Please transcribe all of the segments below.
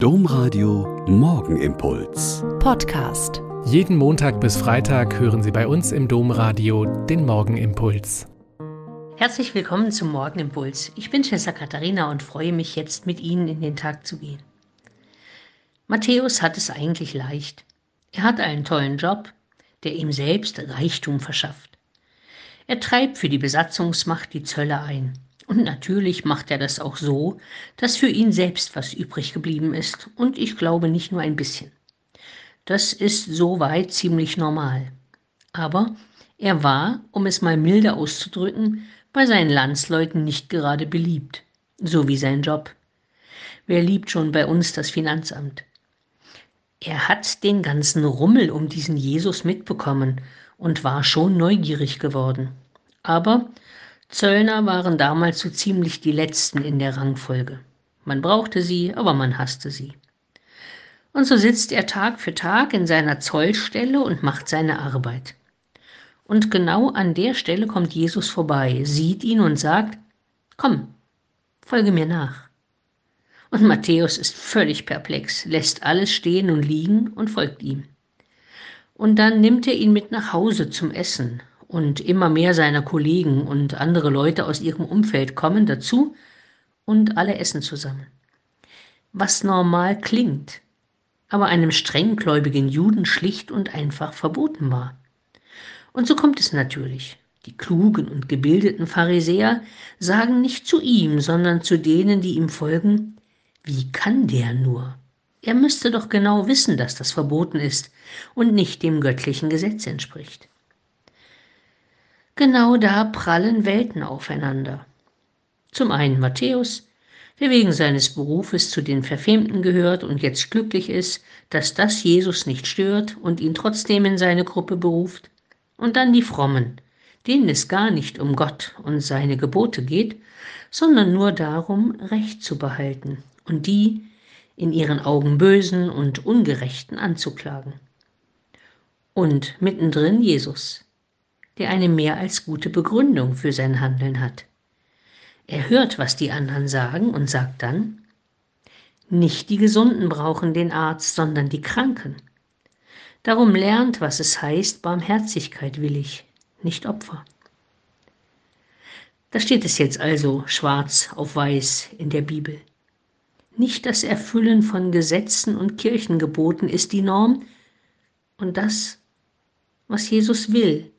Domradio Morgenimpuls. Podcast. Jeden Montag bis Freitag hören Sie bei uns im Domradio den Morgenimpuls. Herzlich willkommen zum Morgenimpuls. Ich bin Schwester Katharina und freue mich jetzt mit Ihnen in den Tag zu gehen. Matthäus hat es eigentlich leicht. Er hat einen tollen Job, der ihm selbst Reichtum verschafft. Er treibt für die Besatzungsmacht die Zölle ein. Und natürlich macht er das auch so, dass für ihn selbst was übrig geblieben ist. Und ich glaube nicht nur ein bisschen. Das ist soweit ziemlich normal. Aber er war, um es mal milder auszudrücken, bei seinen Landsleuten nicht gerade beliebt. So wie sein Job. Wer liebt schon bei uns das Finanzamt? Er hat den ganzen Rummel um diesen Jesus mitbekommen und war schon neugierig geworden. Aber Zöllner waren damals so ziemlich die letzten in der Rangfolge. Man brauchte sie, aber man hasste sie. Und so sitzt er Tag für Tag in seiner Zollstelle und macht seine Arbeit. Und genau an der Stelle kommt Jesus vorbei, sieht ihn und sagt, Komm, folge mir nach. Und Matthäus ist völlig perplex, lässt alles stehen und liegen und folgt ihm. Und dann nimmt er ihn mit nach Hause zum Essen und immer mehr seiner Kollegen und andere Leute aus ihrem Umfeld kommen dazu und alle essen zusammen. Was normal klingt, aber einem strenggläubigen Juden schlicht und einfach verboten war. Und so kommt es natürlich. Die klugen und gebildeten Pharisäer sagen nicht zu ihm, sondern zu denen, die ihm folgen, wie kann der nur? Er müsste doch genau wissen, dass das verboten ist und nicht dem göttlichen Gesetz entspricht. Genau da prallen Welten aufeinander. Zum einen Matthäus, der wegen seines Berufes zu den Verfemten gehört und jetzt glücklich ist, dass das Jesus nicht stört und ihn trotzdem in seine Gruppe beruft. Und dann die Frommen, denen es gar nicht um Gott und seine Gebote geht, sondern nur darum, Recht zu behalten und die in ihren Augen Bösen und Ungerechten anzuklagen. Und mittendrin Jesus, der eine mehr als gute Begründung für sein Handeln hat. Er hört, was die anderen sagen und sagt dann, nicht die Gesunden brauchen den Arzt, sondern die Kranken. Darum lernt, was es heißt, Barmherzigkeit will ich, nicht Opfer. Da steht es jetzt also schwarz auf weiß in der Bibel. Nicht das Erfüllen von Gesetzen und Kirchengeboten ist die Norm und das, was Jesus will,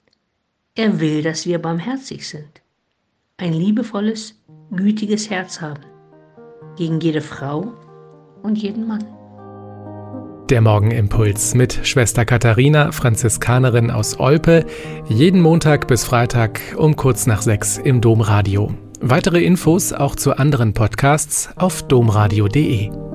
er will, dass wir barmherzig sind, ein liebevolles, gütiges Herz haben, gegen jede Frau und jeden Mann. Der Morgenimpuls mit Schwester Katharina, Franziskanerin aus Olpe, jeden Montag bis Freitag um kurz nach sechs im Domradio. Weitere Infos auch zu anderen Podcasts auf domradio.de.